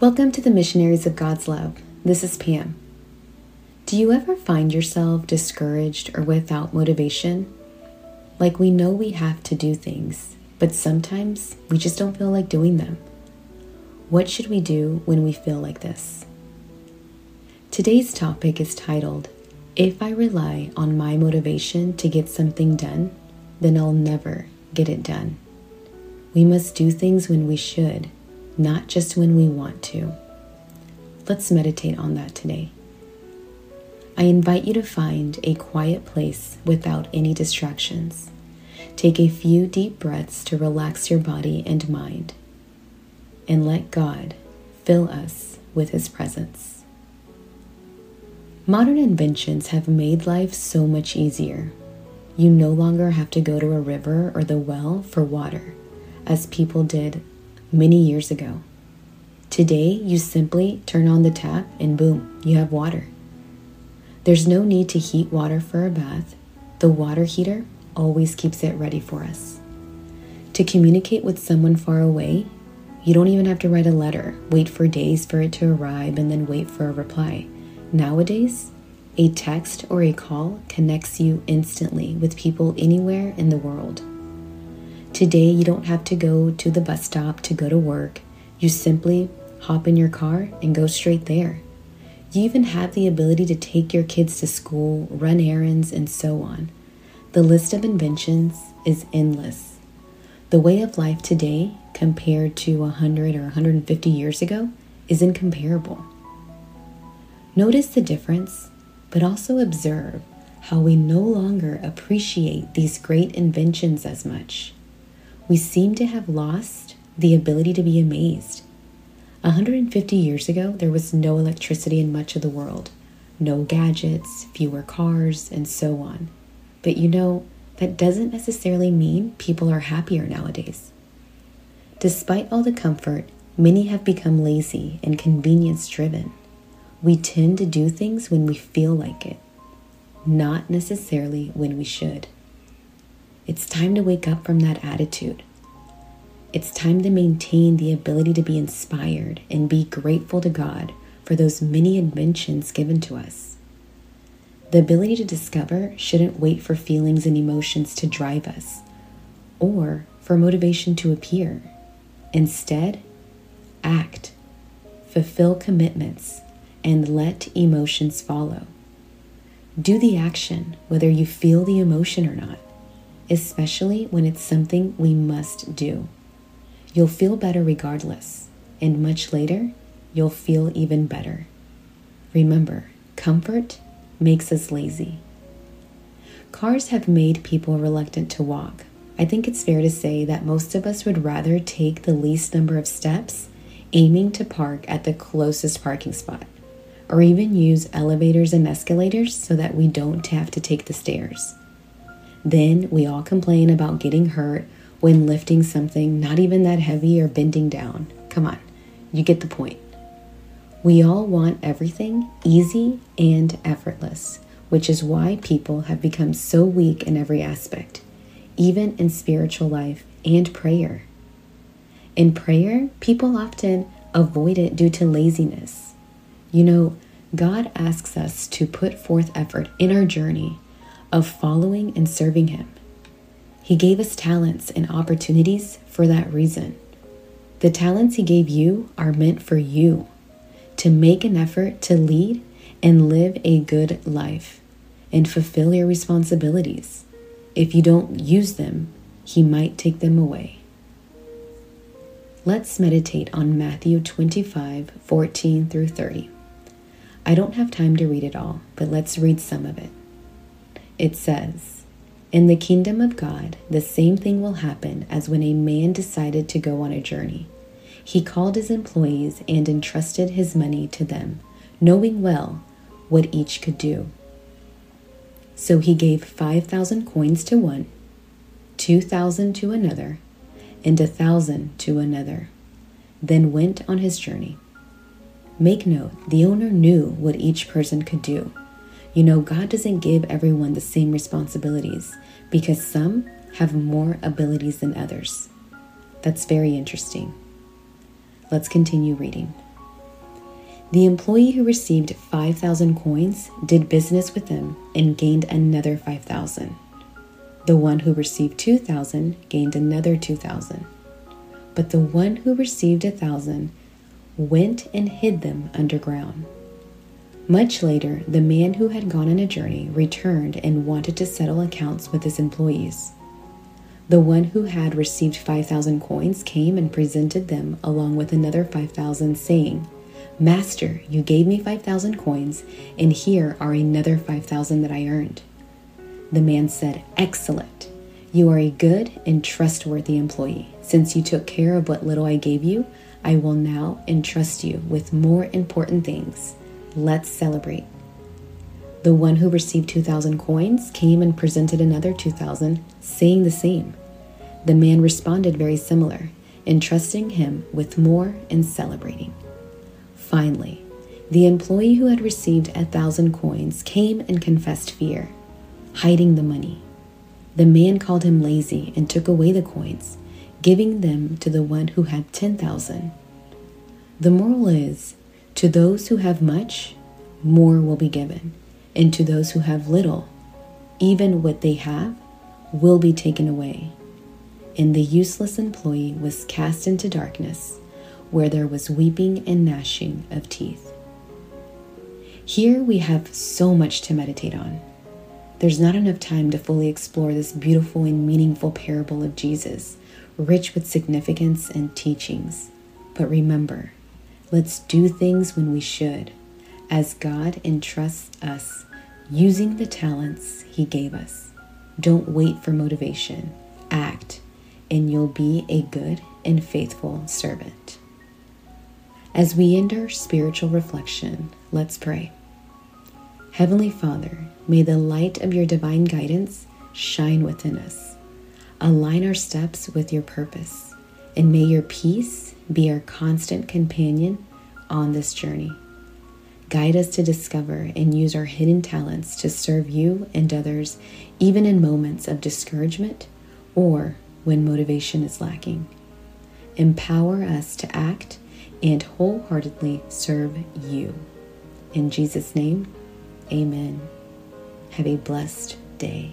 Welcome to the Missionaries of God's Love. This is Pam. Do you ever find yourself discouraged or without motivation? Like we know we have to do things, but sometimes we just don't feel like doing them. What should we do when we feel like this? Today's topic is titled, If I Rely on My Motivation to Get Something Done, Then I'll Never Get It Done. We must do things when we should not just when we want to. Let's meditate on that today. I invite you to find a quiet place without any distractions. Take a few deep breaths to relax your body and mind, and let God fill us with His presence. Modern inventions have made life so much easier. You no longer have to go to a river or the well for water, as people did many years ago. Today, you simply turn on the tap and boom, you have water. There's no need to heat water for a bath. The water heater always keeps it ready for us. To communicate with someone far away, you don't even have to write a letter, wait for days for it to arrive, and then wait for a reply. Nowadays, a text or a call connects you instantly with people anywhere in the world. Today, you don't have to go to the bus stop to go to work. You simply hop in your car and go straight there. You even have the ability to take your kids to school, run errands, and so on. The list of inventions is endless. The way of life today, compared to 100 or 150 years ago, is incomparable. Notice the difference, but also observe how we no longer appreciate these great inventions as much we seem to have lost the ability to be amazed. 150 years ago, there was no electricity in much of the world, no gadgets, fewer cars, and so on. But you know, that doesn't necessarily mean people are happier nowadays. Despite all the comfort, many have become lazy and convenience driven. We tend to do things when we feel like it, not necessarily when we should. It's time to wake up from that attitude. It's time to maintain the ability to be inspired and be grateful to God for those many inventions given to us. The ability to discover shouldn't wait for feelings and emotions to drive us or for motivation to appear. Instead, act, fulfill commitments, and let emotions follow. Do the action whether you feel the emotion or not especially when it's something we must do. You'll feel better regardless, and much later, you'll feel even better. Remember, comfort makes us lazy. Cars have made people reluctant to walk. I think it's fair to say that most of us would rather take the least number of steps, aiming to park at the closest parking spot, or even use elevators and escalators so that we don't have to take the stairs. Then we all complain about getting hurt when lifting something not even that heavy or bending down. Come on, you get the point. We all want everything easy and effortless, which is why people have become so weak in every aspect, even in spiritual life and prayer. In prayer, people often avoid it due to laziness. You know, God asks us to put forth effort in our journey of following and serving Him. He gave us talents and opportunities for that reason. The talents He gave you are meant for you to make an effort to lead and live a good life and fulfill your responsibilities. If you don't use them, He might take them away. Let's meditate on Matthew 25 14 through 30. I don't have time to read it all, but let's read some of it it says, In the kingdom of God, the same thing will happen as when a man decided to go on a journey. He called his employees and entrusted his money to them, knowing well what each could do. So he gave 5,000 coins to one, 2,000 to another, and a thousand to another, then went on his journey. Make note, the owner knew what each person could do you know, God doesn't give everyone the same responsibilities because some have more abilities than others. That's very interesting. Let's continue reading. The employee who received 5,000 coins did business with them and gained another 5,000. The one who received 2,000 gained another 2,000. But the one who received a 1,000 went and hid them underground. Much later, the man who had gone on a journey returned and wanted to settle accounts with his employees. The one who had received 5,000 coins came and presented them along with another 5,000, saying, Master, you gave me 5,000 coins, and here are another 5,000 that I earned. The man said, Excellent. You are a good and trustworthy employee. Since you took care of what little I gave you, I will now entrust you with more important things. Let's celebrate. The one who received 2,000 coins came and presented another 2,000, saying the same. The man responded very similar, entrusting him with more and celebrating. Finally, the employee who had received a thousand coins came and confessed fear, hiding the money. The man called him lazy and took away the coins, giving them to the one who had 10,000. The moral is to those who have much, more will be given, and to those who have little, even what they have will be taken away. And the useless employee was cast into darkness, where there was weeping and gnashing of teeth. Here we have so much to meditate on. There's not enough time to fully explore this beautiful and meaningful parable of Jesus, rich with significance and teachings. But remember, Let's do things when we should, as God entrusts us using the talents He gave us. Don't wait for motivation. Act, and you'll be a good and faithful servant. As we end our spiritual reflection, let's pray. Heavenly Father, may the light of your divine guidance shine within us. Align our steps with your purpose, and may your peace be our constant companion on this journey. Guide us to discover and use our hidden talents to serve you and others, even in moments of discouragement or when motivation is lacking. Empower us to act and wholeheartedly serve you. In Jesus' name, amen. Have a blessed day.